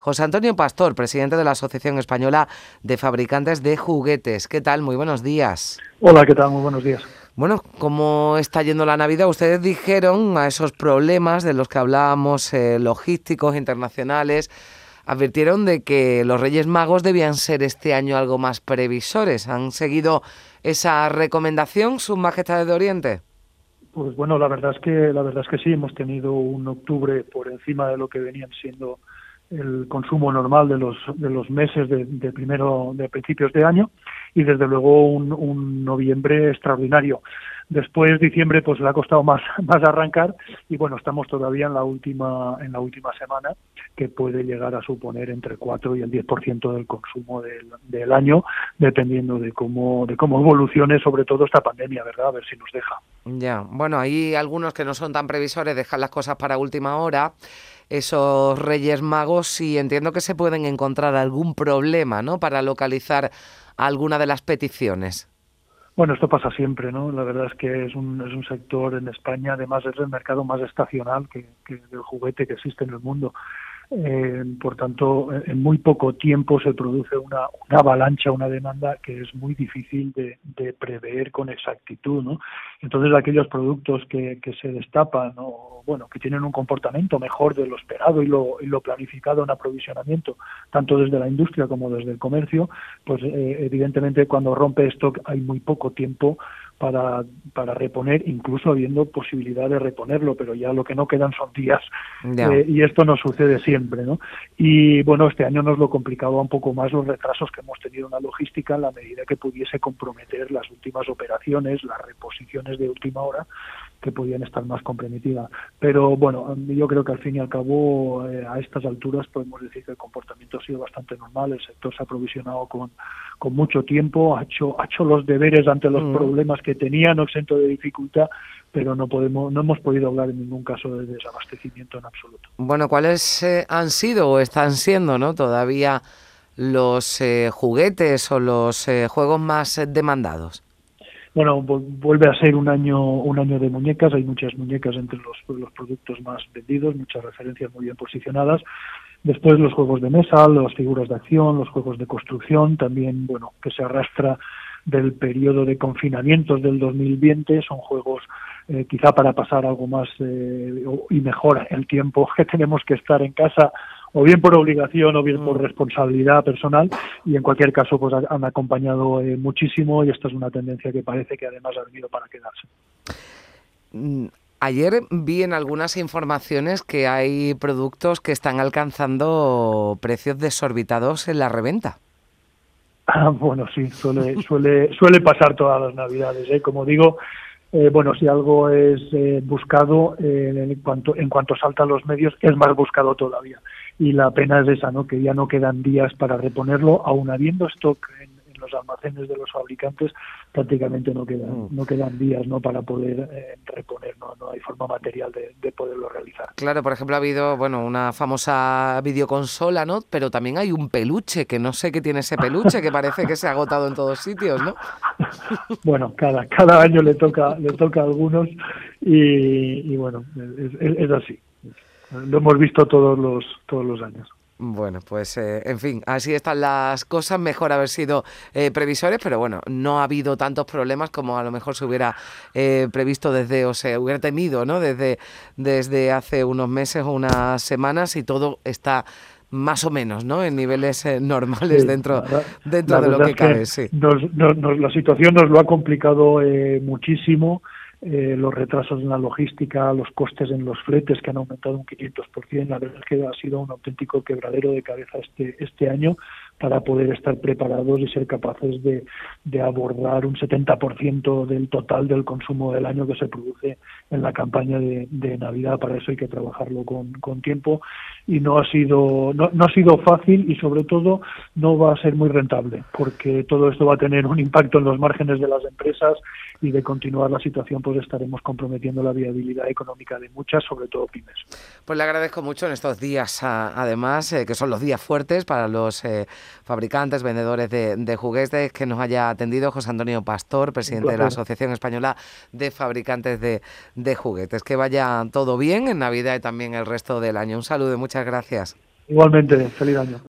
José Antonio Pastor, presidente de la Asociación Española de Fabricantes de Juguetes. ¿Qué tal? Muy buenos días. Hola, ¿qué tal? Muy buenos días. Bueno, ¿cómo está yendo la Navidad? Ustedes dijeron a esos problemas de los que hablábamos, eh, logísticos, internacionales, advirtieron de que los Reyes Magos debían ser este año algo más previsores. ¿Han seguido esa recomendación, Sus Majestades de Oriente? Pues bueno, la verdad es que la verdad es que sí hemos tenido un octubre por encima de lo que venían siendo el consumo normal de los de los meses de, primero de principios de año y desde luego un, un, noviembre extraordinario después diciembre pues le ha costado más más arrancar y bueno estamos todavía en la última en la última semana que puede llegar a suponer entre 4 y el 10% del consumo del, del año dependiendo de cómo de cómo evolucione sobre todo esta pandemia verdad a ver si nos deja ya bueno hay algunos que no son tan previsores dejan las cosas para última hora esos Reyes Magos y entiendo que se pueden encontrar algún problema, ¿no? Para localizar alguna de las peticiones. Bueno, esto pasa siempre, ¿no? La verdad es que es un, es un sector en España, además es el mercado más estacional que, que el juguete que existe en el mundo. Eh, por tanto, en muy poco tiempo se produce una, avalancha, una demanda que es muy difícil de, prever con exactitud, ¿no? Entonces, aquellos productos que, que se destapan, o, bueno, que tienen un comportamiento mejor de lo esperado y lo, y lo planificado en aprovisionamiento, tanto desde la industria como desde el comercio, pues eh, evidentemente cuando rompe esto hay muy poco tiempo para, para reponer, incluso habiendo posibilidad de reponerlo, pero ya lo que no quedan son días. Eh, y esto nos sucede siempre, ¿no? Y bueno, este año nos lo complicaba un poco más los retrasos que hemos tenido en la logística en la medida que pudiese comprometer las últimas operaciones, las reposiciones de última hora, que podían estar más comprometidas. Pero bueno, yo creo que al fin y al cabo, eh, a estas alturas podemos decir que el comportamiento ha sido bastante normal, el sector se ha aprovisionado con, con mucho tiempo, ha hecho, ha hecho los deberes ante los mm. problemas que tenía, no exento de dificultad, pero no podemos, no hemos podido hablar en ningún caso de desabastecimiento en absoluto. Bueno, ¿cuáles eh, han sido o están siendo, no, todavía los eh, juguetes o los juegos más demandados? Bueno, vuelve a ser un año un año de muñecas, hay muchas muñecas entre los, los productos más vendidos, muchas referencias muy bien posicionadas. Después los juegos de mesa, las figuras de acción, los juegos de construcción, también, bueno, que se arrastra del periodo de confinamientos del 2020, son juegos eh, quizá para pasar algo más eh, y mejor el tiempo que tenemos que estar en casa o bien por obligación o bien por mm. responsabilidad personal y en cualquier caso pues han acompañado eh, muchísimo y esta es una tendencia que parece que además ha venido para quedarse. Mm, ayer vi en algunas informaciones que hay productos que están alcanzando precios desorbitados en la reventa. Ah, bueno, sí, suele, suele, suele pasar todas las navidades. ¿eh? Como digo, eh, bueno, si algo es eh, buscado, eh, en, cuanto, en cuanto saltan los medios, es más buscado todavía. Y la pena es esa, ¿no? que ya no quedan días para reponerlo, aún habiendo stock en, los almacenes de los fabricantes prácticamente no quedan mm. no quedan días no para poder eh, reponer no no hay forma material de, poderlo realizar. Claro por ejemplo ha habido bueno una famosa videoconsola no pero también hay un peluche que no sé qué tiene ese peluche que parece que se ha agotado en todos sitios no bueno cada cada año le toca le toca a algunos y, bueno es así lo hemos visto todos los todos los años bueno, pues eh, en fin, así están las cosas. Mejor haber sido eh, previsores, pero bueno, no ha habido tantos problemas como a lo mejor se hubiera eh, previsto desde, o se hubiera temido, ¿no? Desde, desde hace unos meses o unas semanas y todo está más o menos, ¿no? En niveles normales dentro, dentro de lo que, cabe. sí. la situación nos lo ha complicado muchísimo eh, los retrasos en la logística, los costes en los fletes que han aumentado un 500%. La verdad es que ha sido un auténtico quebradero de cabeza este, este año para poder estar preparados y ser capaces de, abordar un 70% del total del consumo del año que se produce en la campaña de, de Navidad. Para eso hay que trabajarlo con, con tiempo y no ha sido no, no ha sido fácil y sobre todo no va a ser muy rentable porque todo esto va a tener un impacto en los márgenes de las empresas y de continuar la situación pues estaremos comprometiendo la viabilidad económica de muchas, sobre todo pymes. Pues le agradezco mucho en estos días, además, eh, que son los días fuertes para los eh, fabricantes, vendedores de, juguetes, que nos haya atendido José Antonio Pastor, presidente de la Asociación Española de Fabricantes de, de Juguetes. Que vaya todo bien en Navidad y también el resto del año. Un saludo y muchas gracias. Igualmente, feliz año.